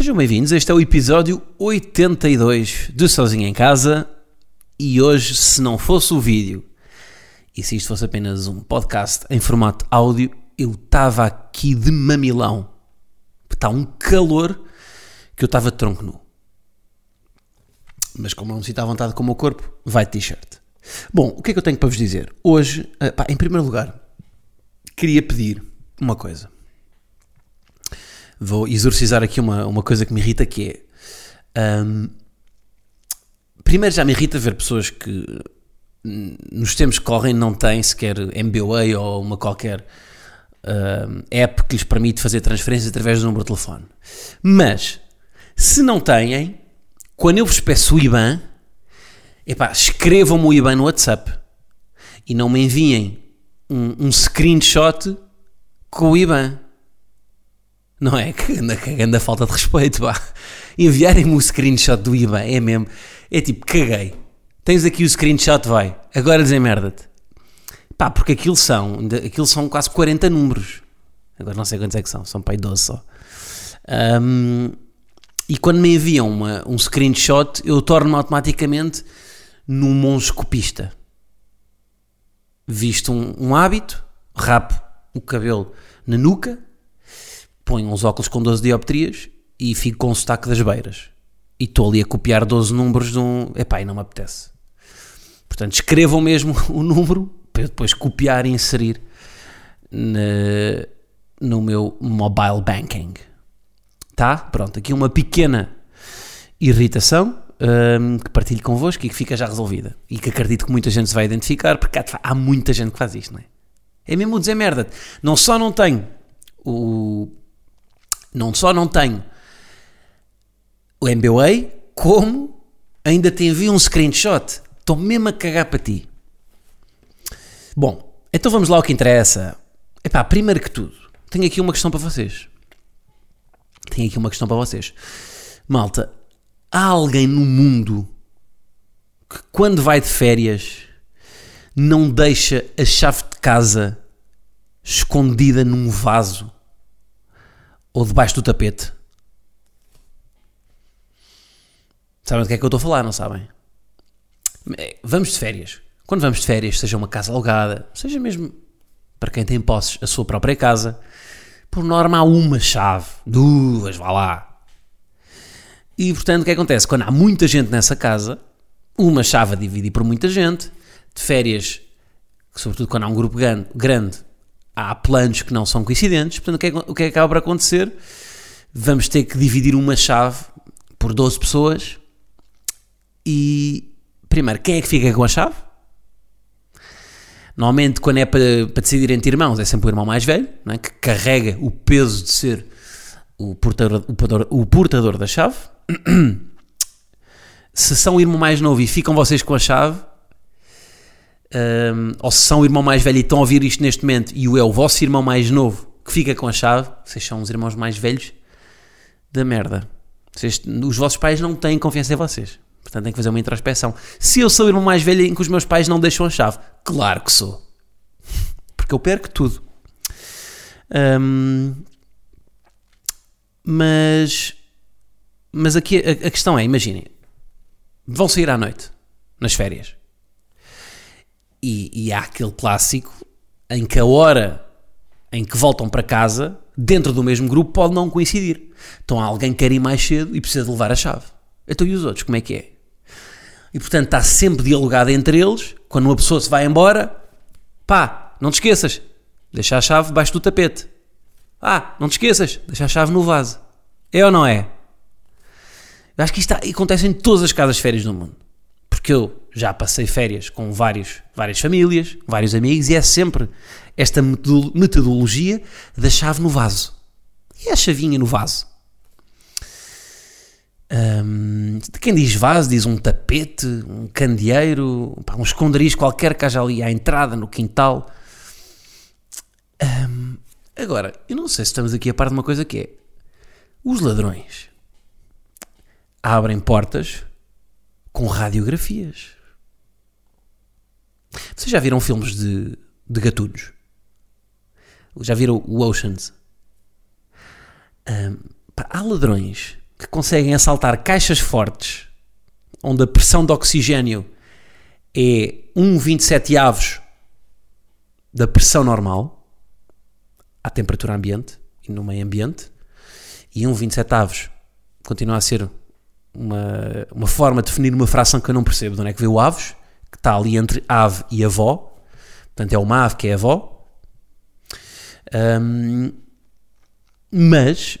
Sejam bem-vindos, este é o episódio 82 de Sozinho em Casa e hoje, se não fosse o vídeo e se isto fosse apenas um podcast em formato áudio, eu estava aqui de mamilão. Está um calor que eu estava de tronco nu. Mas como não me sinto à vontade com o meu corpo, vai t-shirt. Bom, o que é que eu tenho para vos dizer? Hoje, eh, pá, em primeiro lugar, queria pedir uma coisa. Vou exorcizar aqui uma, uma coisa que me irrita, que é... hum, primeiro já me irrita ver pessoas que hum, nos tempos que correm não têm sequer MBWay ou uma qualquer hum, app que lhes permite fazer transferências através do número de telefone. Mas, se não têm, quando eu vos peço o IBAN, epá, escrevam-me o IBAN no WhatsApp e não me enviem um, um screenshot com o IBAN. Não é? Que anda cagando a falta de respeito, pá. Enviarem-me o screenshot do IBAN é mesmo. É tipo, caguei. Tens aqui o screenshot, vai. Agora desemmerda-te. Pá, porque aquilo são, aquilo são quase 40 números. Agora não sei quantos é que são, são para aí 12 só. Ahm, e quando me enviam uma, um screenshot, eu torno-me automaticamente num monscopista. Visto um, um hábito, rapo o cabelo na nuca, ponho uns óculos com 12 dioptrias e fico com o sotaque das beiras. E estou ali a copiar 12 números de um. Epá, e não me apetece. Portanto, escrevam mesmo o número para eu depois copiar e inserir na- no meu mobile banking. Tá? Pronto, aqui uma pequena irritação hum, que partilho convosco e que fica já resolvida. E que acredito que muita gente se vai identificar, porque há, há muita gente que faz isto, não é? É mesmo dizer merda. Não só não tenho o. Não só não tenho o MBA, como ainda te envio um screenshot. Estou mesmo a cagar para ti. Bom, então vamos lá ao que interessa. Epá, primeiro que tudo, tenho aqui uma questão para vocês. Tenho aqui uma questão para vocês. Malta, há alguém no mundo que quando vai de férias não deixa a chave de casa escondida num vaso ou debaixo do tapete? Sabem do que é que eu estou a falar, não sabem? É, Vamos de férias. Quando vamos de férias, seja uma casa alugada, seja mesmo para quem tem posses a sua própria casa, por norma há uma chave, duas, vá lá. E portanto, o que acontece? Quando há muita gente nessa casa, uma chave a dividir por muita gente, de férias, sobretudo quando há um grupo grande há planos que não são coincidentes, portanto, o que, é, o que é que acaba por acontecer? Vamos ter que dividir uma chave por 12 pessoas e, primeiro, quem é que fica com a chave? Normalmente, quando é para, para decidir entre irmãos, é sempre o irmão mais velho, é? que carrega o peso de ser o portador, o portador, o portador da chave. Se são o irmão mais novo e ficam vocês com a chave, hum, ou se são o irmão mais velho e estão a ouvir isto neste momento e o é o vosso irmão mais novo que fica com a chave, vocês são os irmãos mais velhos da merda. Vocês- os vossos pais não têm confiança em vocês. Portanto, têm que fazer uma introspeção. Se eu sou o irmão mais velho em que os meus pais não deixam a chave, claro que sou. Porque eu perco tudo. Hum, mas, mas aqui a, a questão é: imaginem, vão sair à noite, nas férias, e, e há aquele clássico em que a hora em que voltam para casa, dentro do mesmo grupo, pode não coincidir. Então há alguém que quer ir mais cedo e precisa de levar a chave. Então e os outros, como é que é? E portanto está sempre dialogado entre eles, quando uma pessoa se vai embora, pá, não te esqueças, deixa a chave debaixo do tapete. Ah, não te esqueças, deixa a chave no vaso. É ou não é? Eu acho que isto acontece em todas as casas férias do mundo. Porque eu já passei férias com vários, várias famílias, vários amigos, e é sempre esta metodolo- metodologia da chave no vaso. E a chavinha no vaso? Um, quem diz vaso diz um tapete, um candeeiro, um esconderijo qualquer que haja ali à entrada, no quintal. Um, agora, eu não sei se estamos aqui a par de uma coisa que é: os ladrões abrem portas com radiografias. Vocês já viram filmes de, de gatunos? Já viram o Oceans? Um, pá, há ladrões que conseguem assaltar caixas fortes onde a pressão de oxigênio é 1,27 avos da pressão normal à temperatura ambiente e no meio ambiente e 1,27 avos continua a ser uma, uma forma de definir uma fração que eu não percebo de onde é que veio o avos que está ali entre ave e avó portanto é uma ave que é avó um, mas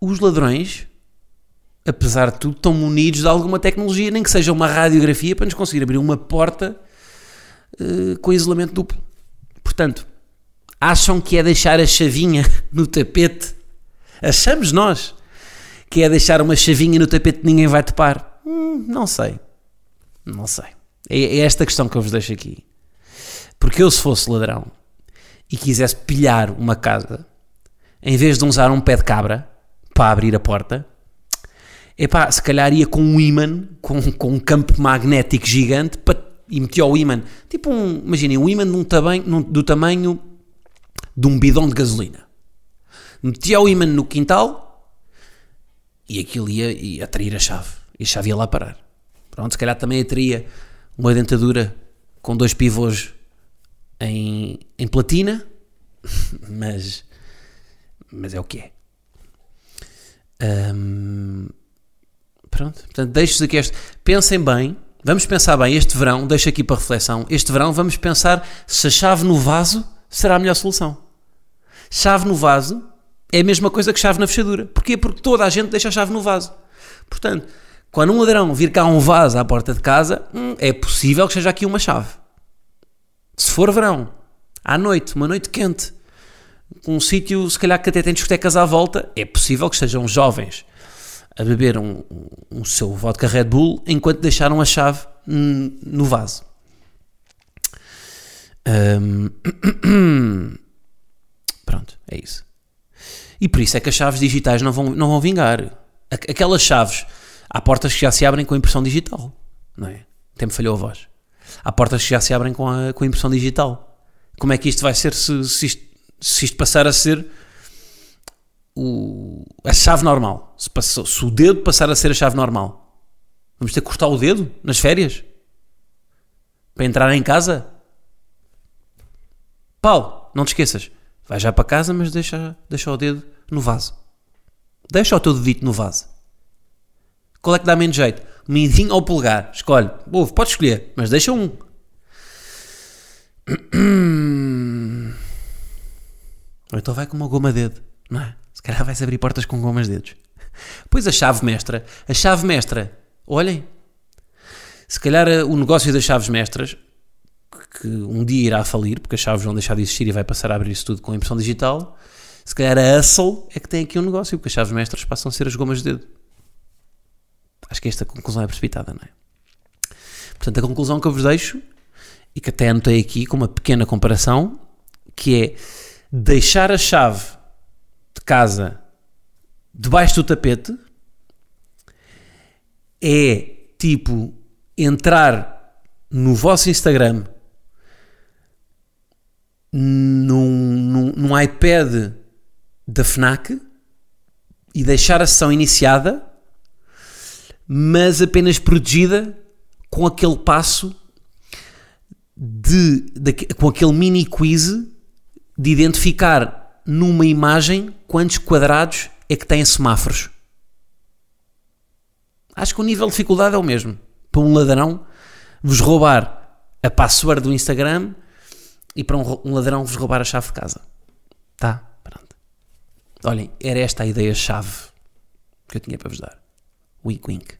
os ladrões, apesar de tudo, estão munidos de alguma tecnologia, nem que seja uma radiografia, para nos conseguir abrir uma porta uh, com isolamento duplo. Portanto, acham que é deixar a chavinha no tapete? Achamos nós que é deixar uma chavinha no tapete que ninguém vai topar? Hum, não sei. Não sei. É, é esta questão que eu vos deixo aqui. Porque eu, se fosse ladrão e quisesse pilhar uma casa, em vez de usar um pé de cabra, para abrir a porta, epá, se calhar ia com um imã, com, com um campo magnético gigante, para, e metia o imã, tipo um, imaginem, um imã de um tamanho, do tamanho de um bidão de gasolina. Metia o imã no quintal e aquilo ia, ia atrair a chave. E a chave ia lá parar. Pronto, se calhar também atraía uma dentadura com dois pivôs em, em platina, mas, mas é o que é. Pronto, portanto, deixo-vos aqui este. Pensem bem, vamos pensar bem. Este verão, deixo aqui para reflexão. Este verão, vamos pensar se a chave no vaso será a melhor solução. Chave no vaso é a mesma coisa que chave na fechadura. Porquê? Porque toda a gente deixa a chave no vaso. Portanto, quando um ladrão vir cá um vaso à porta de casa, hum, é possível que seja aqui uma chave. Se for verão, à noite, uma noite quente, um sítio, se calhar que até tem discotecas à volta, é possível que estejam jovens a beber um, um seu vodka Red Bull enquanto deixaram a chave no vaso. Um, pronto, é isso. E por isso é que as chaves digitais não vão, não vão vingar. Aquelas chaves, há portas que já se abrem com impressão digital, não é? Tempo falhou a voz. Há portas que já se abrem com a, com impressão digital. Como é que isto vai ser se, se isto se isto passar a ser o, a chave normal, se, passou, se o dedo passar a ser a chave normal, vamos ter que cortar o dedo nas férias para entrar em casa. Paulo, não te esqueças, vai já para casa, mas deixa, deixa o dedo no vaso. Deixa o teu dedito no vaso. Qual é que dá menos jeito? Mindinho ou polegar? Escolhe. Ouve, pode escolher, mas deixa um. Ou então vai com uma goma dedo, não é? Se calhar vai-se abrir portas com gomas dedos. Pois a chave mestra, a chave mestra, olhem, se calhar eh, o negócio das chaves mestras, que um dia irá falir, porque as chaves vão deixar de existir e vai passar a abrir-se tudo com impressão digital, se calhar a Hustle é que tem aqui um negócio, porque as chaves mestras passam a ser as gomas de dedo. Acho que esta conclusão é precipitada, não é? Portanto, a conclusão que eu vos deixo, e que até anotei aqui com uma pequena comparação, que é deixar a chave de casa debaixo do tapete é tipo entrar no vosso Instagram num, num, num iPad da FNAC e deixar a sessão iniciada, mas apenas protegida com aquele passo de, de com aquele mini quiz de identificar numa imagem quantos quadrados é que têm semáforos. Acho que o nível de dificuldade é o mesmo. Para um ladrão vos roubar a password do Instagram e para um, ladrão vos roubar a chave de casa. Tá? Pronto. Olhem, era esta a ideia-chave que eu tinha para vos dar. Wink, wink.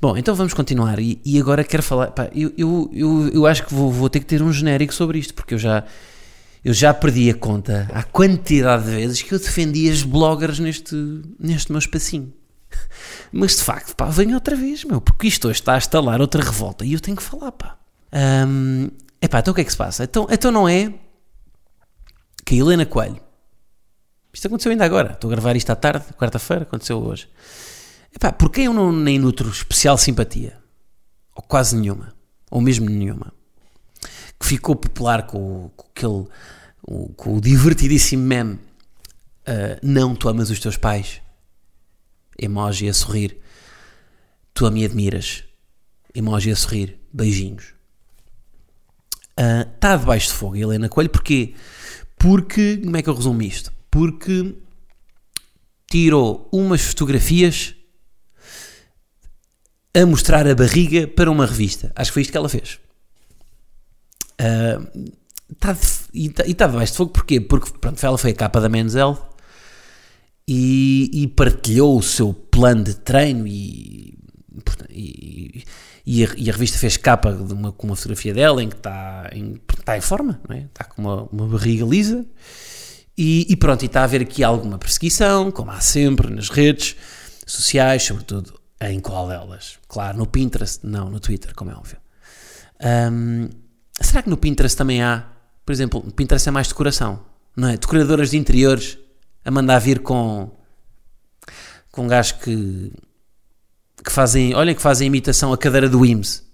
Bom, então vamos continuar. E, e agora quero falar. Pá, eu, eu, eu, eu acho que vou, vou ter que ter um genérico sobre isto, porque eu já eu já perdi a conta à quantidade de vezes que eu defendi as bloggers neste, neste meu espacinho. Mas de facto, pá, venho outra vez, meu, porque isto hoje está a estalar outra revolta e eu tenho que falar, pá. Um, epá, então o que é que se passa? Então, então não é que a Helena Coelho, isto aconteceu ainda agora, estou a gravar isto à tarde, quarta-feira, aconteceu hoje. Epá, por quem eu não nem nutro especial simpatia? Ou quase nenhuma, ou mesmo nenhuma. Que ficou popular com, com aquele, o, com o divertidíssimo meme uh, Não tu amas os teus pais emoji a sorrir. Tu a me admiras. Emoji a sorrir. Beijinhos. Está uh, debaixo de fogo, Helena Coelho. Porquê? Porque, como é que eu resumo isto? Porque tirou umas fotografias a mostrar a barriga para uma revista. Acho que foi isto que ela fez. Uh, tá de, e está debaixo de fogo porquê? Porque pronto, ela foi a capa da Men's Health e, e partilhou o seu plano de treino e, e, e, a, e a, revista fez capa de uma, com uma fotografia dela em que está em, está em forma, é? está com uma, uma barriga lisa e, e, pronto, e está a haver aqui alguma perseguição, como há sempre nas redes sociais, sobretudo em qual delas? Claro, no Pinterest, não, no Twitter, como é óbvio. Um, será que no Pinterest também há, por exemplo, no Pinterest é mais decoração, não é? Decoradoras de interiores a mandar vir com com gajos que que fazem, olhem que fazem imitação a cadeira do IMS.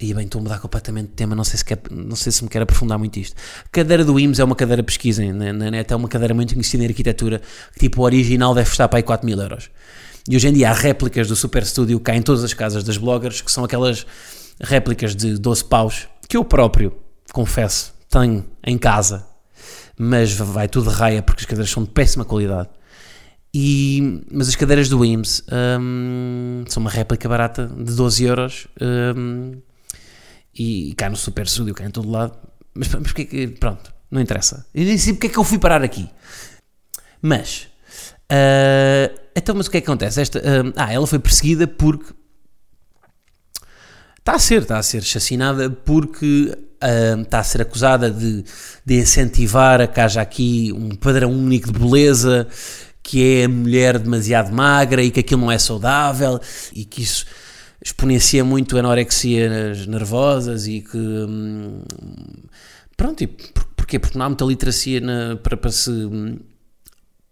E bem, estou a mudar completamente de tema, não sei se, quer, não sei se me quer aprofundar muito isto. A cadeira do IMS é uma cadeira de pesquisa na, na net, é uma cadeira muito conhecida em arquitetura, que tipo o original deve estar para aí 4 mil euros. E hoje em dia há réplicas do Super Studio cá em todas as casas das bloggers, que são aquelas réplicas de 12 paus, que eu próprio, confesso, tenho em casa, mas vai tudo de raia porque as cadeiras são de péssima qualidade. E, mas as cadeiras do IMS um, são uma réplica barata de 12 euros um, e, e cá no Super Studio, cá em todo lado. Mas, mas porque que, pronto, não interessa. Eu nem sei porque é que eu fui parar aqui. Mas, uh, então, mas o que é que acontece? Esta, uh, ah, ela foi perseguida porque está a ser, está a ser assassinada porque uh, está a ser acusada de, de incentivar a que haja aqui um padrão único de beleza, que é a mulher demasiado magra e que aquilo não é saudável e que isso exponencia muito anorexias nervosas e que. Hum, pronto, e por, porquê? Porque não há muita literacia na, para, para, se,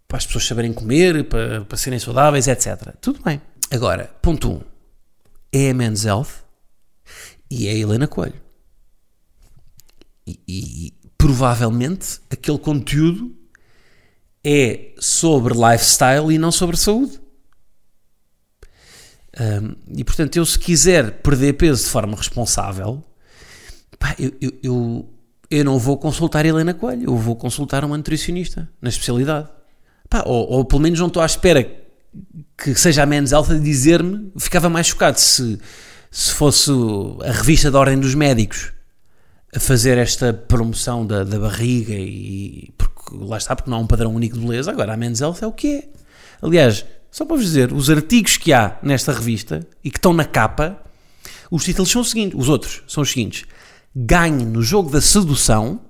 para as pessoas saberem comer, para, para serem saudáveis, etc. Tudo bem. Agora, ponto 1. Um, é a Men's Health e é a Helena Coelho. E, e, provavelmente aquele conteúdo é sobre lifestyle e não sobre saúde. Um, e portanto, eu se quiser perder peso de forma responsável, pá, eu, eu, eu, eu, não vou consultar Helena Coelho, eu vou consultar uma nutricionista na especialidade. Pá, ou, ou, pelo menos não estou à espera que seja a menos alta de dizer-me, ficava mais chocado se, se fosse a revista da Ordem dos Médicos a fazer esta promoção da, da barriga e porque lá está, porque não há um padrão único de beleza, agora a Men's Health é o que é. Aliás, só para vos dizer, os artigos que há nesta revista e que estão na capa, os títulos são os seguintes, os outros são os seguintes: Ganhe no jogo da sedução,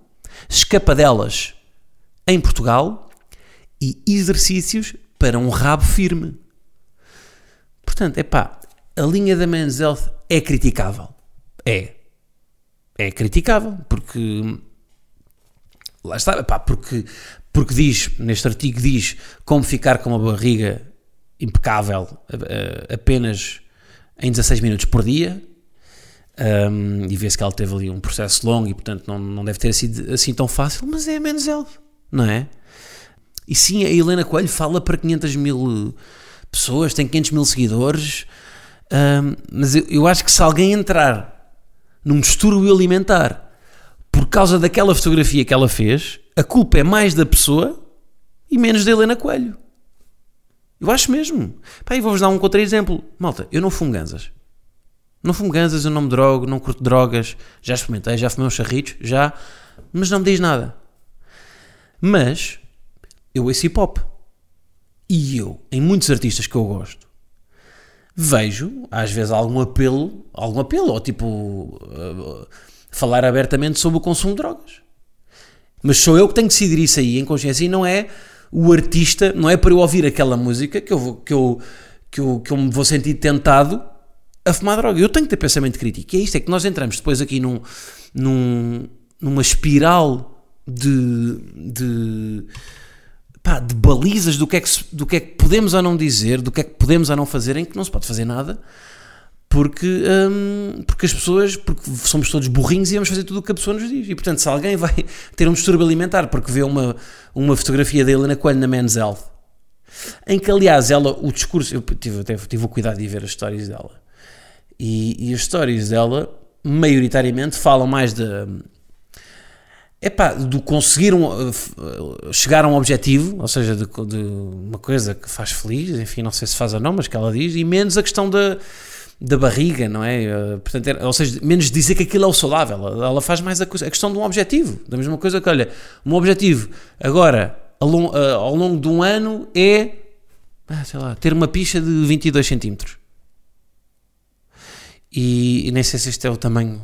escapa delas em Portugal e exercícios para um rabo firme. Portanto, é pá, a linha da Men's Health é criticável. É é criticável, porque lá está, pá, porque, porque diz, neste artigo diz como ficar com uma barriga impecável apenas em 16 minutos por dia, um, e vê-se que ela teve ali um processo longo e portanto não, não deve ter sido assim tão fácil, mas é menos ela, não é? E sim, a Helena Coelho fala para 500 mil pessoas, tem 500 mil seguidores, um, mas eu, eu acho que se alguém entrar num distúrbio alimentar por causa daquela fotografia que ela fez, a culpa é mais da pessoa e menos da Helena Coelho. Eu acho mesmo. Pá, e vou-vos dar um contra-exemplo. Malta, eu não fumo ganzas. Não fumo ganzas, eu não me drogo, não curto drogas. Já experimentei, já fumei uns charritos, já. Mas não me diz nada. Mas, eu ouço hip hop. E eu, em muitos artistas que eu gosto, vejo, às vezes, algum apelo, algum apelo, ou tipo, uh, falar abertamente sobre o consumo de drogas. Mas sou eu que tenho que decidir isso aí em consciência e não é o artista, não é para eu ouvir aquela música que eu, vou, que eu, que eu, que eu me vou sentir tentado a fumar droga. Eu tenho que ter pensamento crítico. E é isto, é que nós entramos depois aqui num, num, numa espiral de, de, pá, de balizas do que, é que, do que é que podemos ou não dizer, do que é que podemos ou não fazer, em que não se pode fazer nada porque, hum, porque as pessoas, porque somos todos burrinhos e vamos fazer tudo o que a pessoa nos diz. E portanto, se alguém vai ter um distúrbio alimentar porque vê uma, uma fotografia da Helena Coelho na Men's Health, em que aliás ela, o discurso, eu tive, até tive o cuidado de ver as histórias dela, e, e as histórias dela, maioritariamente, falam mais de. Epá, do conseguir um, chegar a um objetivo, ou seja, de, de uma coisa que faz feliz, enfim, não sei se faz ou não, mas que ela diz, e menos a questão da da barriga, não é? Eh, portanto, ou seja, menos dizer que aquilo é o saudável. Ela faz mais a, a, questão de um objetivo. Da mesma coisa que, olha, um objetivo agora, ao, long, uh, ao longo de um ano, é, ah, sei lá, ter uma picha de 22 centímetros. E, nem sei se este é o tamanho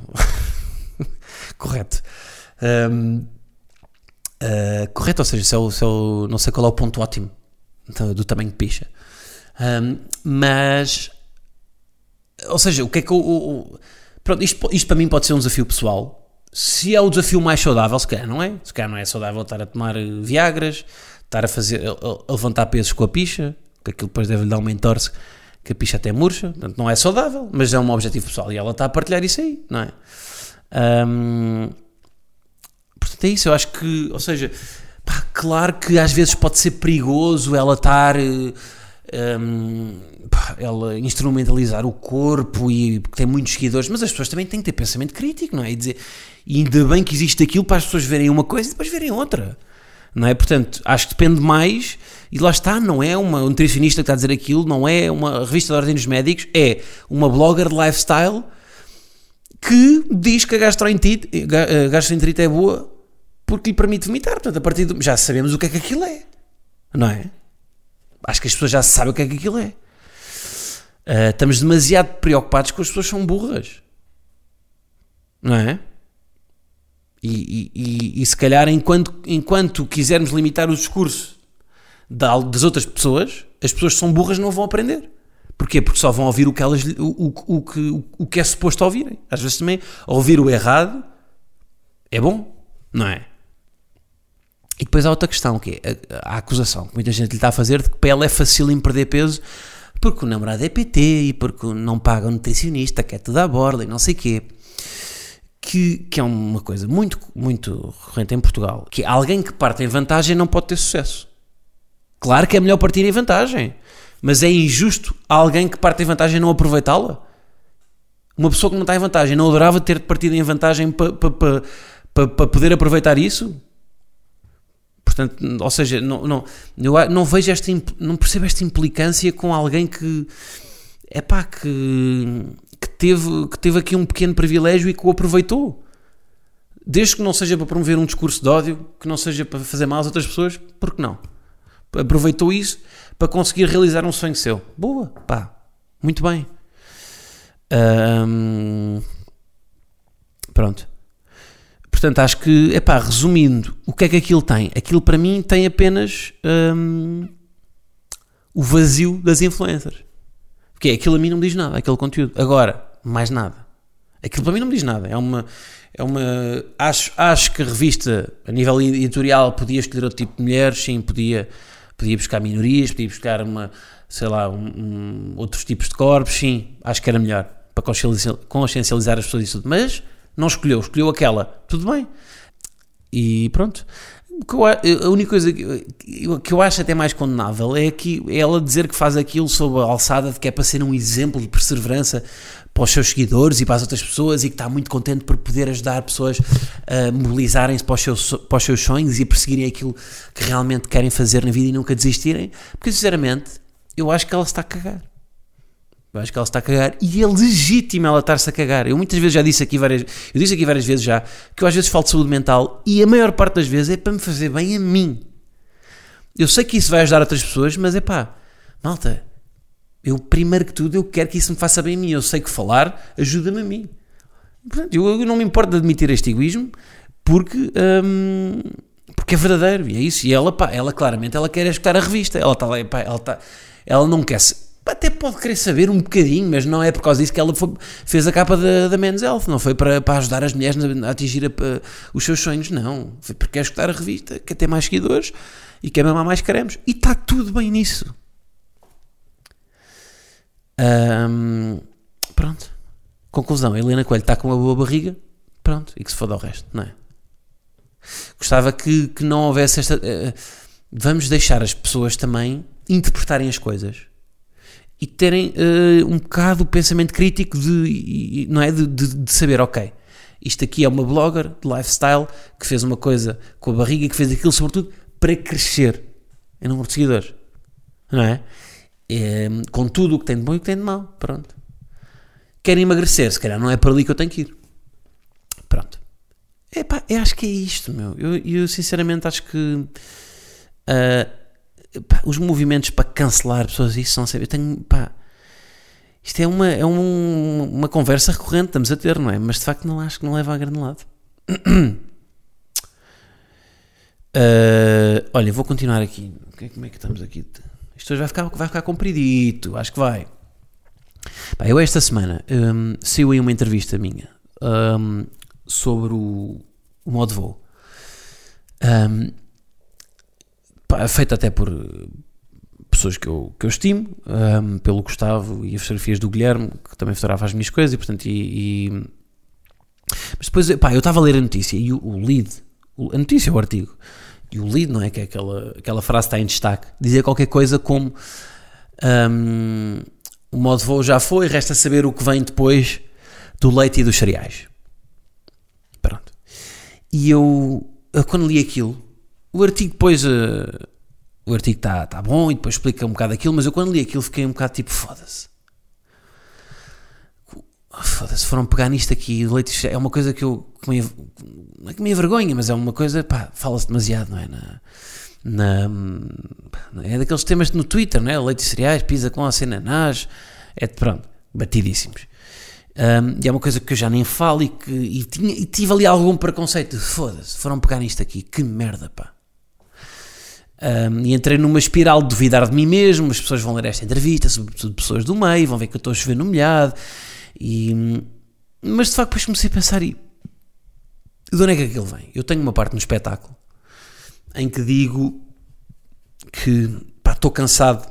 correto. Um, uh, eh, correto, ou seja, se é, o, se é o, não sei qual é o ponto ótimo do, do tamanho de picha. Um, mas ou seja, o que é que eu. pronto, isto, isto para mim pode ser um desafio pessoal. Se é o desafio mais saudável, se calhar não é. Se calhar não é saudável estar a tomar eh, Viagras, estar a fazer. a, a levantar pesos com a picha, que aquilo depois deve-lhe dar uma entorse que a picha até murcha. Portanto, não é saudável, mas é um objetivo pessoal. E ela está a partilhar isso aí, não é? Portanto, é isso. Eu acho que. Ou seja, pá, claro que às vezes pode ser perigoso ela estar. Um, ela instrumentalizar o corpo e tem muitos seguidores, mas as pessoas também têm que ter pensamento crítico, não é? E dizer, e ainda bem que existe aquilo para as pessoas verem uma coisa e depois verem outra, não é? Portanto, acho que depende mais, e lá está, não é uma nutricionista que está a dizer aquilo, não é uma revista de ordem dos médicos, é uma blogger de lifestyle que diz que a gastroenterite, a gastroenterite é boa porque lhe permite vomitar. Portanto, a partir do, já sabemos o que é que aquilo é, não é? Acho que as pessoas já sabem o que é que aquilo é. Uh, estamos demasiado preocupados com as pessoas são burras. Não é? E, e, e, e, se calhar, enquanto, enquanto quisermos limitar o discurso das outras pessoas, as pessoas que são burras não vão aprender. Porquê? Porque só vão ouvir o que, elas, o, o, o, que, o que é suposto ouvirem. Às vezes também ouvir o errado é bom, não é? E depois há outra questão, que é a, a acusação que muita gente lhe está a fazer de que ela é fácil em perder peso porque o namorado é PT e porque não paga o nutricionista, que é tudo à borda e não sei quê. Que, que é uma coisa muito, muito recorrente em Portugal, que alguém que parte em vantagem não pode ter sucesso. Claro que é melhor partir em vantagem, mas é injusto alguém que parte em vantagem não aproveitá-la. Uma pessoa que não está em vantagem não adorava ter partido em vantagem para pa, pa, pa, pa poder aproveitar isso? Portanto, ou seja, não, não, eu não vejo esta, não percebo esta implicância com alguém que, é pá, que, que, teve, que teve aqui um pequeno privilégio e que o aproveitou. Desde que não seja para promover um discurso de ódio, que não seja para fazer mal às outras pessoas, por que não? Aproveitou isso para conseguir realizar um sonho seu. Boa, pá, muito bem. pronto. Portanto, acho que, epá, resumindo, o que é que aquilo tem? Aquilo para mim tem apenas hum, o vazio das influencers. Porque aquilo a mim não me diz nada, aquele conteúdo. Agora, mais nada. Aquilo para mim não me diz nada. É uma. É uma acho, acho que a revista, a nível editorial, podia escolher outro tipo de mulheres, sim, podia, podia buscar minorias, podia buscar uma, sei lá, um, um, outros tipos de corpos, sim, acho que era melhor para consciencializar as pessoas e tudo. Mas não escolheu, escolheu aquela. Tudo bem. E pronto. A única coisa que eu acho até mais condenável é que ela dizer que faz aquilo sob a alçada de que é para ser um exemplo de perseverança para os seus seguidores e para as outras pessoas e que está muito contente por poder ajudar pessoas a mobilizarem-se para, os seus, para os seus sonhos e a perseguirem aquilo que realmente querem fazer na vida e nunca desistirem. Porque, sinceramente, eu acho que ela está a cagar. Acho que ela está a cagar e é legítimo ela estar-se a cagar. Eu muitas vezes já disse aqui várias, eu disse aqui várias vezes já que eu às vezes falo de saúde mental e a maior parte das vezes é para me fazer bem a mim. Eu sei que isso vai ajudar outras pessoas, mas é pá, malta, eu primeiro que tudo eu quero que isso me faça bem a mim. Eu sei que falar ajuda-me a mim. Portanto, eu, eu, não me importo de admitir este egoísmo porque hum, porque é verdadeiro, e é isso. E ela, pá, ela claramente, ela quer escutar a revista. Ela está lá, pá, ela, tá, ela não quer se até pode querer saber um bocadinho, mas não é por causa disso que ela foi, fez a capa da, da Men's Health, não foi para, para ajudar as mulheres a, atingir a, a, os seus sonhos, não. Foi porque quer escutar a revista, quer ter mais seguidores e quer mamar mais cremes. E está tudo bem nisso. Um, pronto. Conclusão: a Helena Coelho está com uma boa barriga, pronto, e que se foda ao resto, não é? Gostava que, que não houvesse esta. Uh, vamos deixar as pessoas também interpretarem as coisas e terem uh, um bocado o pensamento crítico de, não é? De, de, de, saber, ok, isto aqui é uma blogger de lifestyle que fez uma coisa com a barriga que fez aquilo, sobretudo, para crescer em número de seguidores, não é? é com tudo o que tem de bom e o que tem de mau, pronto. Querem emagrecer, se calhar não é para ali que eu tenho que ir. Pronto. Epá, eu acho que é isto, meu. Eu, eu sinceramente acho que uh, pá, os movimentos para cancelar pessoas, isso são sempre. Eu tenho, pá, isto é uma, é um, uma conversa recorrente, estamos a ter, não é? Mas de facto não acho que não leva a grande lado. Uh, olha, vou continuar aqui. Como é que estamos aqui? Isto hoje vai ficar, vai ficar compridito, acho que vai. Pá, eu esta semana um, saiu aí uma entrevista minha um, sobre o, o modo voo. Um, pá, feita até por pessoas que eu, que eu estimo, um, pelo Gustavo e as fotografias do Guilherme, que também fotografava as minhas coisas, e portanto, e, e... mas depois, pá, eu estava a ler a notícia e o, o lead, a notícia, o artigo, e o lead, não é? Que é aquela, aquela frase está em destaque, dizia qualquer coisa como um, o modo voo já foi, resta saber o que vem depois do leite e dos cereais. Pronto. E eu, eu quando li aquilo, o artigo depois. Uh, o artigo está tá bom e depois explica um bocado aquilo, mas eu quando li aquilo fiquei um bocado tipo, foda-se. Foda-se, foram pegar nisto aqui. Leite é uma coisa que eu. Que me, não é que me vergonha, mas é uma coisa. pá, fala-se demasiado, não é? Na, na, é daqueles temas no Twitter, não é? Leite e cereais, pizza com acenanás. É pronto, batidíssimos. Um, e é uma coisa que eu já nem falo e que. E, tinha, e tive ali algum preconceito. Foda-se, foram pegar nisto aqui. Que merda, pá. Um, e entrei numa espiral de duvidar de mim mesmo. As pessoas vão ler esta entrevista, sobretudo pessoas do meio, vão ver que eu estou a chover no molhado e, mas de facto depois comecei a pensar e de onde é que aquilo vem? Eu tenho uma parte no espetáculo em que digo que estou cansado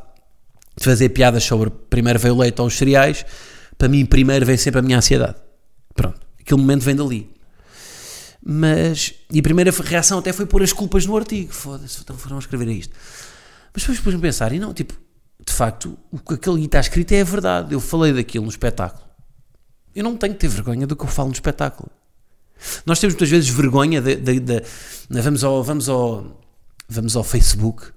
de fazer piadas sobre primeiro veio o leite ou os cereais, para mim primeiro vem sempre a minha ansiedade. Pronto, aquele momento vem dali. Mas, e a primeira reação até foi pôr as culpas no artigo. Foda-se, então foram escrever isto. Mas depois depois me pensar, e não, tipo, de facto, o que aquele está escrito é a verdade. Eu falei daquilo no espetáculo. Eu não tenho que ter vergonha do que eu falo no espetáculo. Nós temos muitas vezes vergonha de, de, de, de vamos, ao, vamos, ao, vamos ao Facebook,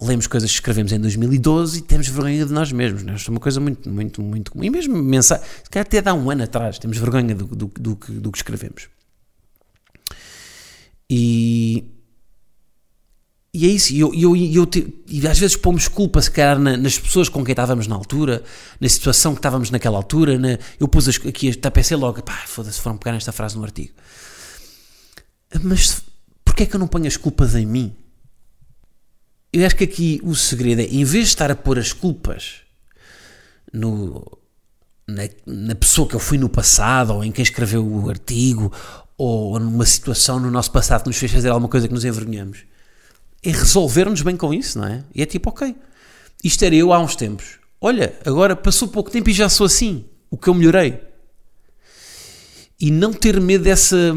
lemos coisas que escrevemos em 2012 e temos vergonha de nós mesmos. Né? Isto é uma coisa muito, muito, muito comum. E mesmo mensagem, se calhar até dá um ano atrás, temos vergonha do, do, do, do, do que escrevemos. E, e é isso, e, eu, eu, eu, e às vezes pomos culpa, se calhar, na, nas pessoas com quem estávamos na altura, na situação que estávamos naquela altura. Na, eu pus aqui, até pensei logo, pá, foda-se, foram pegar esta frase no artigo. Mas porquê é que eu não ponho as culpas em mim? Eu acho que aqui o segredo é, em vez de estar a pôr as culpas no, na, na pessoa que eu fui no passado, ou em quem escreveu o artigo, ou numa situação no nosso passado que nos fez fazer alguma coisa que nos envergonhamos é resolvermos bem com isso, não é? E é tipo, ok, isto era eu há uns tempos. Olha, agora passou pouco tempo e já sou assim. O que eu melhorei. E não ter medo dessa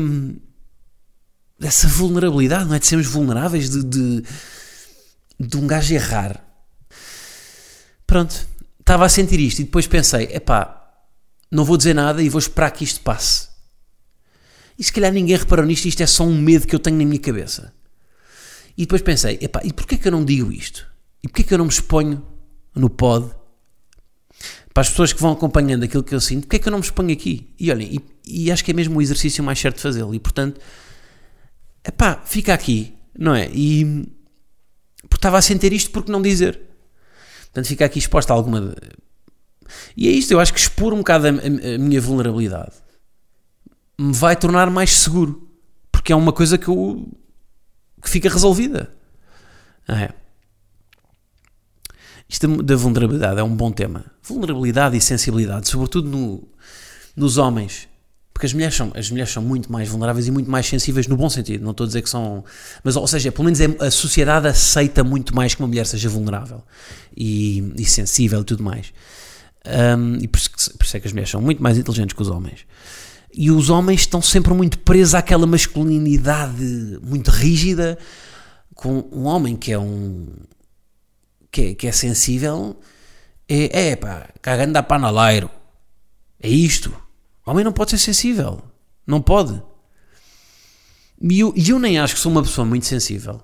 dessa vulnerabilidade, não é? De sermos vulneráveis, de, de, de um gajo errar. Pronto, estava a sentir isto e depois pensei, epá, não vou dizer nada e vou esperar que isto passe. E se calhar ninguém reparou nisto, isto é só um medo que eu tenho na minha cabeça. E depois pensei, epá, e porquê que eu não digo isto? E porquê que eu não me exponho no pod? Para as pessoas que vão acompanhando aquilo que eu sinto, porquê que eu não me exponho aqui? E olhem, e, e acho que é mesmo o exercício mais certo de fazê-lo. E portanto, epá, fica aqui, não é? E porque estava a sentir isto, porque não dizer? Portanto, fica aqui exposta alguma. E é isto, eu acho que expor um bocado a, a, a minha vulnerabilidade me vai tornar mais seguro. Porque é uma coisa que eu que fica resolvida. É. Isto da vulnerabilidade é um bom tema. Vulnerabilidade e sensibilidade, sobretudo no, nos homens. Porque as mulheres, são, as mulheres são muito mais vulneráveis e muito mais sensíveis no bom sentido. Não estou a dizer que são. Mas, ou seja, pelo menos é, a sociedade aceita muito mais que uma mulher seja vulnerável e, e sensível e tudo mais. Um, e por isso, por isso é que as mulheres são muito mais inteligentes que os homens. E os homens estão sempre muito presos àquela masculinidade muito rígida. Com um homem que é um. que é, que é sensível, é, é pá, cagando a panaleiro. É isto. O homem não pode ser sensível. Não pode. E eu, eu nem acho que sou uma pessoa muito sensível.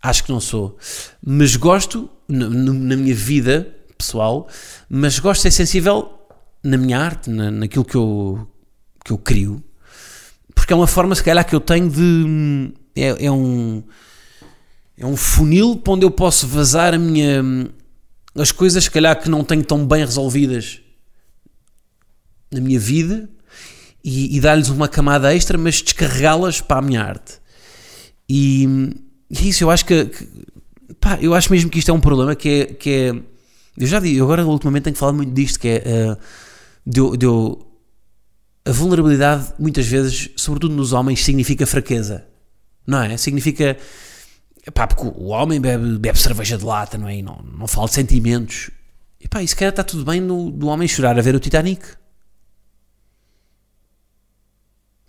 Acho que não sou. Mas gosto, na, na minha vida pessoal, mas gosto de ser sensível na minha arte, na, naquilo que eu, que eu crio, porque é uma forma, se calhar, que eu tenho de. É, é um. É um funil para onde eu posso vazar a minha. as coisas, se calhar, que não tenho tão bem resolvidas na minha vida e, e dar-lhes uma camada extra, mas descarregá-las para a minha arte. E, e isso eu acho que, que, pá, eu acho mesmo que isto é um problema que é, que é eu já digo, agora ultimamente tenho falado muito disto, que é uh, de, de, a vulnerabilidade muitas vezes, sobretudo nos homens, significa fraqueza, não é? Significa pá, porque o homem bebe, bebe cerveja de lata, não é? E não, não fala de sentimentos. E pá, isso calhar está tudo bem no, do homem chorar a ver o Titanic.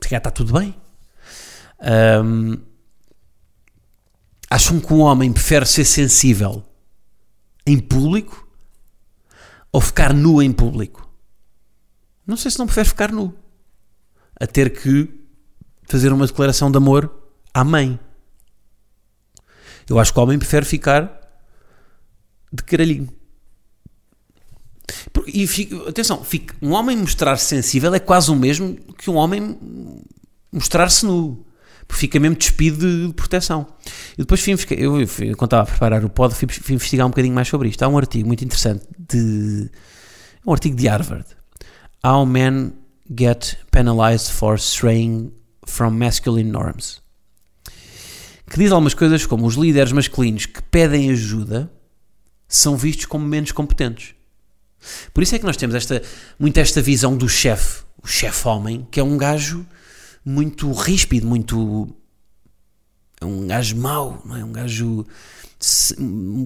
Se calhar está tudo bem. Um, acham que um homem prefere ser sensível em público ou ficar nu em público? Não sei se não prefere ficar nu. A ter que fazer uma declaração de amor à mãe. Eu acho que o homem prefere ficar de caralhinho. E fico, atenção, fico, um homem mostrar-se sensível é quase o mesmo que um homem mostrar-se nu. Fica mesmo despido de, de proteção. E depois fui, eu, eu, quando estava a preparar o pod, fui, fui, investigar um bocadinho mais sobre isto. Há um artigo muito interessante de um artigo de Harvard. How men get penalized for straying from masculine norms. Que diz algumas coisas como os líderes masculinos que pedem ajuda são vistos como menos competentes. Por isso é que nós temos esta, muito esta visão do chefe, o chefe homem, que é um gajo muito ríspido, muito. É um gajo mau, não é? Um gajo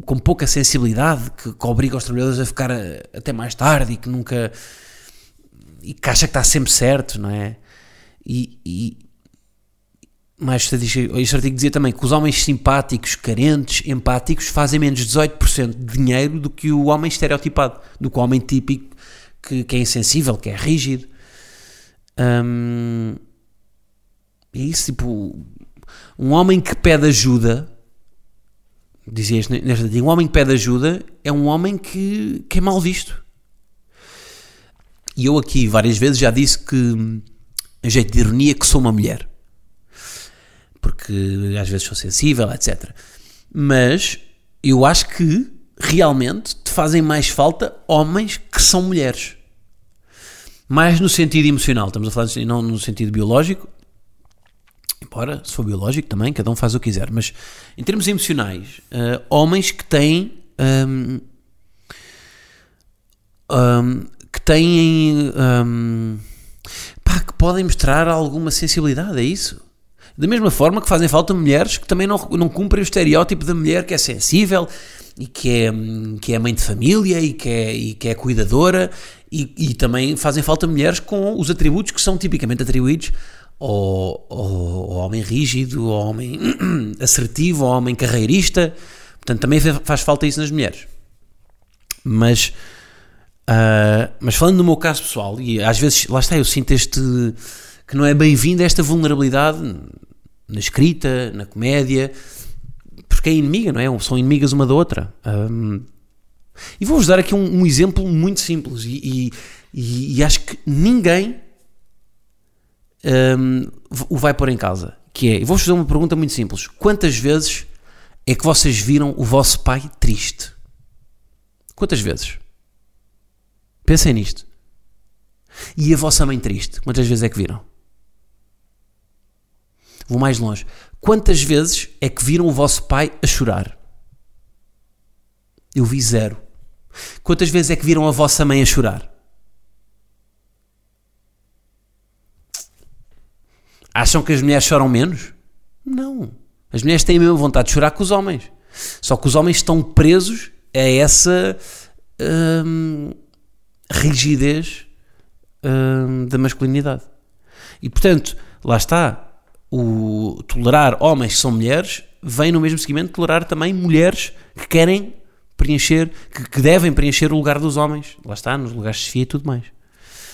com pouca sensibilidade, que, que obriga os trabalhadores a ficar a, até mais tarde e que nunca. E que acha que está sempre certo, não é? E. e mais este artigo dizia também que os homens simpáticos, carentes, empáticos fazem menos 18% de dinheiro do que o homem estereotipado, do que o homem típico que, que é insensível, que é rígido. Hum, é isso, tipo, um homem que pede ajuda, dizia neste artigo, um homem que pede ajuda é um homem que, que é mal visto. E eu aqui várias vezes já disse que, a jeito de ironia, que sou uma mulher. Porque às vezes sou sensível, etc. Mas eu acho que realmente te fazem mais falta homens que são mulheres. Mais no sentido emocional, estamos a falar de, não no sentido biológico, embora se for biológico também, cada um faz o que quiser, mas em termos emocionais, uh, homens que têm um, um, que têm um, pá, que podem mostrar alguma sensibilidade, é isso? Da mesma forma que fazem falta mulheres que também não, não cumprem o estereótipo da mulher que é sensível e que é, que é mãe de família e que é, e que é cuidadora e, e também fazem falta mulheres com os atributos que são tipicamente atribuídos ao, ao, ao homem rígido, ao homem assertivo, ao homem carreirista. Portanto, também faz falta isso nas mulheres. Mas, uh, mas falando no meu caso pessoal, e às vezes, lá está, eu sinto este. que não é bem-vindo esta vulnerabilidade na escrita, na comédia, porque é inimiga, não é? São inimigas uma da outra. Um, e vou-vos dar aqui um, um, exemplo muito simples e, e, e acho que ninguém um, o vai pôr em casa. Que é, vou-vos fazer uma pergunta muito simples: quantas vezes é que vocês viram o vosso pai triste? Quantas vezes? Pensem nisto. E a vossa mãe triste? Quantas vezes é que viram? Vou mais longe. Quantas vezes é que viram o vosso pai a chorar? Eu vi zero. Quantas vezes é que viram a vossa mãe a chorar? Acham que as mulheres choram menos? Não. As mulheres têm a mesma vontade de chorar que os homens. Só que os homens estão presos a essa hum, rigidez hum, da masculinidade. E portanto, lá está. O tolerar homens que são mulheres vem no mesmo seguimento tolerar também mulheres que querem preencher, que, que, devem preencher o lugar dos homens. Lá está, nos lugares de chefia e tudo mais.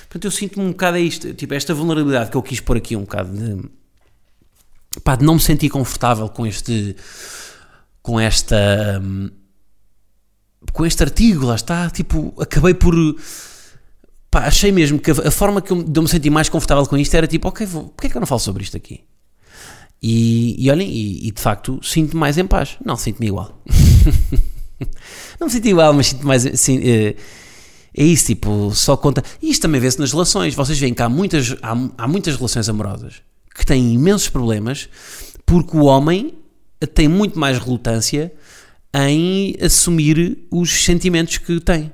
Portanto, eu sinto-me um bocado a isto, tipo, esta vulnerabilidade que eu quis pôr aqui um bocado de, pá, de não me sentir confortável com este, com esta, com este artigo, lá está, tipo, acabei por, pá, achei mesmo que a, forma que eu, de eu me sentir mais confortável com isto era tipo, ok, vou, porquê é que eu não falo sobre isto aqui? E, e olhem, e, e de facto sinto-me mais em paz. Não, sinto-me igual. não me sinto igual, mas sinto mais. Assim, é, é isso, tipo, só conta. E isto também vê-se nas relações. Vocês veem que há muitas, há, há muitas relações amorosas que têm imensos problemas porque o homem tem muito mais relutância em assumir os sentimentos que tem.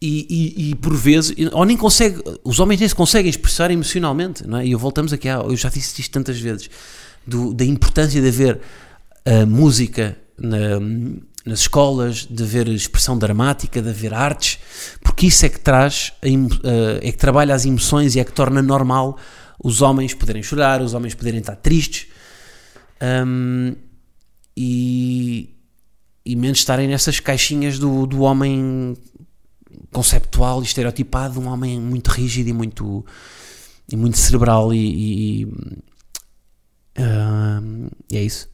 E, e, e, por vezes, ou nem consegue, os homens nem se conseguem expressar emocionalmente, não é? E eu voltamos aqui, eu já disse isto tantas vezes, do, da importância de haver uh, música na, nas escolas, de haver expressão dramática, de haver artes, porque isso é que traz, uh, é que trabalha as emoções e é que torna normal os homens poderem chorar, os homens poderem estar tristes um, e, e menos estarem nessas caixinhas do, do homem conceptual e estereotipado, um homem muito rígido e muito, e muito cerebral e, e, uh, e é isso.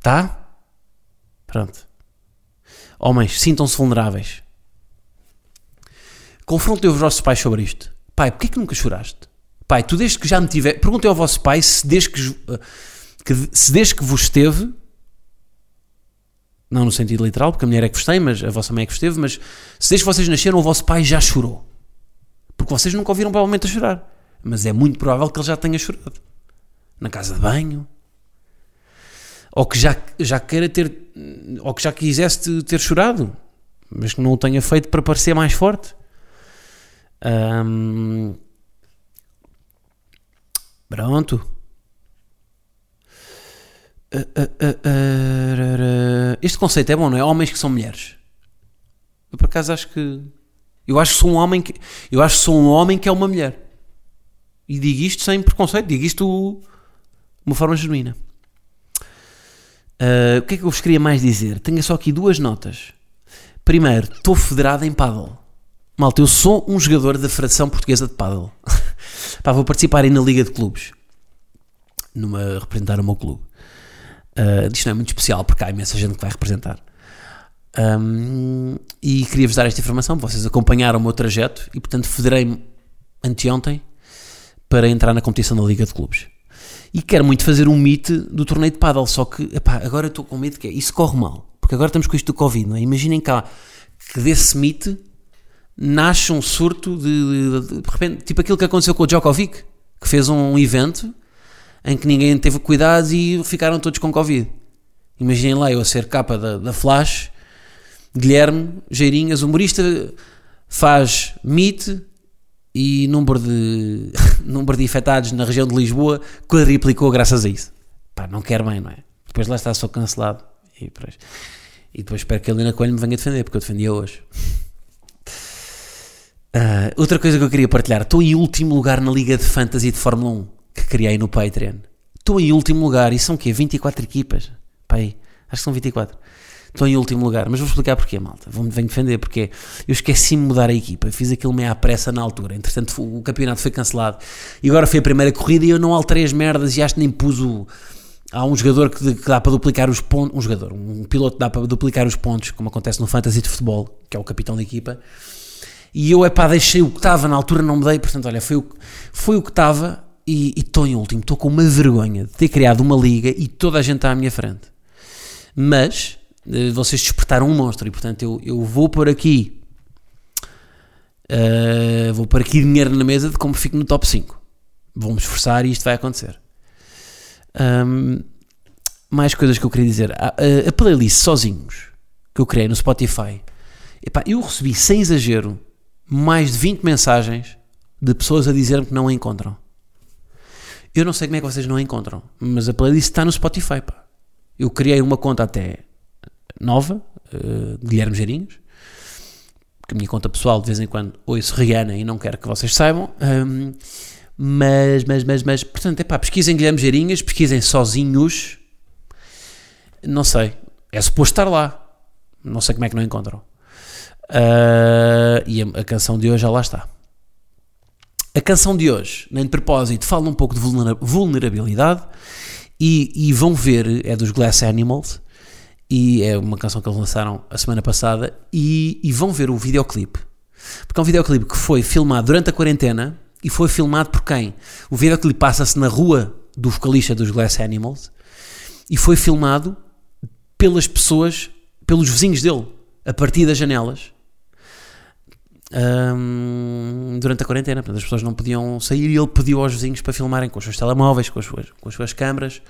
Tá? Pronto. Homens, sintam-se vulneráveis. Confrontem os vossos pais sobre isto. Pai, porquê que nunca choraste? Pai, tu desde que já me tiver. Perguntem ao vosso pai se desde que, que, se desde que vos esteve. Não no sentido literal, porque a mulher é que vos tem, mas a vossa mãe é que vos teve, mas se desde que vocês nasceram o vosso pai já chorou. Porque vocês nunca ouviram provavelmente a chorar. Mas é muito provável que ele já tenha chorado. Na casa de banho. Ou que já, já queira ter. Ou que já quisesse ter chorado. Mas que não o tenha feito para parecer mais forte. Pronto. Uh, uh, uh, este conceito é bom, não é? Homens que são mulheres. Eu por acaso acho que. Eu acho que sou um homem que. Eu acho que sou um homem que é uma mulher. E digo isto sem preconceito, digo isto de uma forma genuína. o que é que eu vos queria mais dizer? Tenho só aqui duas notas. Primeiro, estou federado em paddle. Malta, eu sou um jogador da Federação Portuguesa de Paddle. Pá, vou participar aí na Liga de Clubes. Numa, representar o meu clube. Uh, isto não é muito especial porque há imensa gente que vai representar. Um, e queria-vos dar esta informação. Vocês acompanharam o meu trajeto e, portanto, federei-me anteontem para entrar na competição da Liga de Clubes. E quero muito fazer um meet do torneio de paddle, só que epá, agora estou com medo que é, isso corre mal, porque agora estamos com isto do Covid, não é? Imaginem cá que desse meet nasce um surto de, de, de, de, repente, tipo aquilo que aconteceu com o Djokovic, que fez um evento em que ninguém teve cuidado e ficaram todos com Covid. Imaginem lá eu a ser capa da, da Flash, Guilherme Geirinhas, humorista, faz Meet e número de, número de infectados na região de Lisboa quadriplicou graças a isso. Pá, não quer bem, não é? Depois lá está só cancelado. E depois, e depois espero que a Helena Coelho me venha defender, porque eu defendia hoje. Uh, outra coisa que eu queria partilhar: estou em último lugar na Liga de Fantasy de Fórmula 1 que criei no Patreon. Estou em último lugar e são o quê? 24 equipas? Pai, acho que são 24. Estou em último lugar, mas vou explicar porquê, malta. Vou-me defender porque eu esqueci-me de mudar a equipa. Fiz aquilo meio à pressa na altura. Entretanto, o campeonato foi cancelado e agora foi a primeira corrida e eu não alterei as merdas e acho que nem pus o. Há um jogador que, dá para duplicar os pontos. Um jogador, um piloto dá para duplicar os pontos, como acontece no Fantasy de Futebol, que é o capitão da equipa e eu, é pá, deixei o que estava, na altura não me dei, portanto, olha, foi o, foi o que estava e estou em último. Estou com uma vergonha de ter criado uma liga e toda a gente está à minha frente. Mas, eh, vocês despertaram um monstro e, portanto, eu, eu vou por aqui Uh, vou pôr aqui dinheiro na mesa de como fico no top 5. Vou-me esforçar e isto vai acontecer. Um, mais coisas que eu queria dizer. A, a, a, playlist Sozinhos que eu criei no Spotify. Epá, eu recebi, sem exagero, mais de 20 mensagens de pessoas a dizer-me que não a encontram. Eu não sei como é que vocês não a encontram, mas a playlist está no Spotify. Pá. Eu criei uma conta até nova, uh, Guilherme Geirinhos, que a minha conta pessoal de vez em quando ouço Rihanna e não quero que vocês saibam. Um, mas, mas, mas, mas, portanto, é pá, pesquisem Guilherme Geirinhas, pesquisem sozinhos. Não sei, é suposto estar lá. Não sei como é que não encontram. Uh, e a, a, canção de hoje já lá está. A canção de hoje, nem de propósito, fala um pouco de vulnerabilidade e, e vão ver, é dos Glass Animals e é uma canção que eles lançaram a semana passada e, e vão ver o videoclipe porque é um videoclipe que foi filmado durante a quarentena e foi filmado por quem? O videoclipe passa-se na rua do vocalista dos Glass Animals e foi filmado pelas pessoas, pelos vizinhos dele, a partir das janelas. Um, durante a quarentena, portanto, as pessoas não podiam sair e ele pediu aos vizinhos para filmarem com os seus telemóveis, com as suas, com as suas câmaras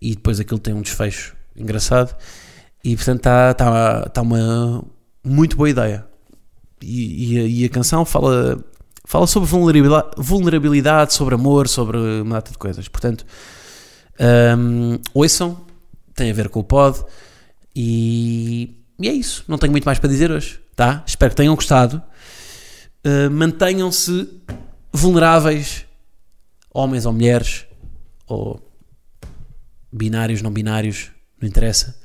e depois aquilo tem um desfecho engraçado. E portanto está tá, tá uma muito boa ideia. E, e, a, e, a, canção fala, fala sobre vulnerabilidade, vulnerabilidade, sobre amor, sobre uma data de coisas. Portanto, um, ouçam, tem a ver com o pod. E, e, é isso. Não tenho muito mais para dizer hoje. Tá? Espero que tenham gostado. Uh, Mantenham-se vulneráveis, homens ou mulheres, ou binários, não binários, não interessa.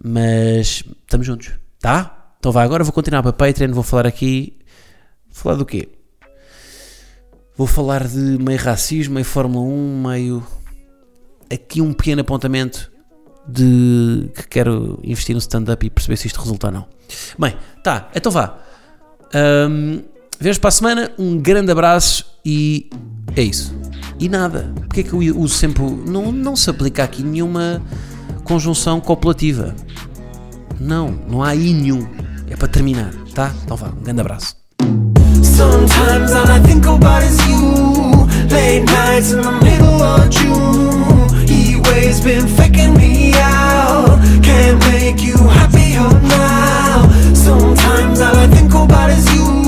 Mas estamos juntos, tá? Então vai, agora vou continuar para Patreon, vou falar aqui. Vou falar do quê? Vou falar de meio racismo, meio Fórmula 1, meio. Aqui um pequeno apontamento de que quero investir no stand-up e perceber se isto resulta ou não. Bem, tá, então vá. Um, Vemos para a semana, um grande abraço e é isso. E nada, porque é que eu uso sempre. Não, não se aplica aqui nenhuma conjunção copulativa. Não, não há aí nenhum. É para terminar, tá? Então vá, um grande abraço. Sometimes all I think about is you Late nights in the middle of June been faking me out Can't make you now Sometimes all I think about is you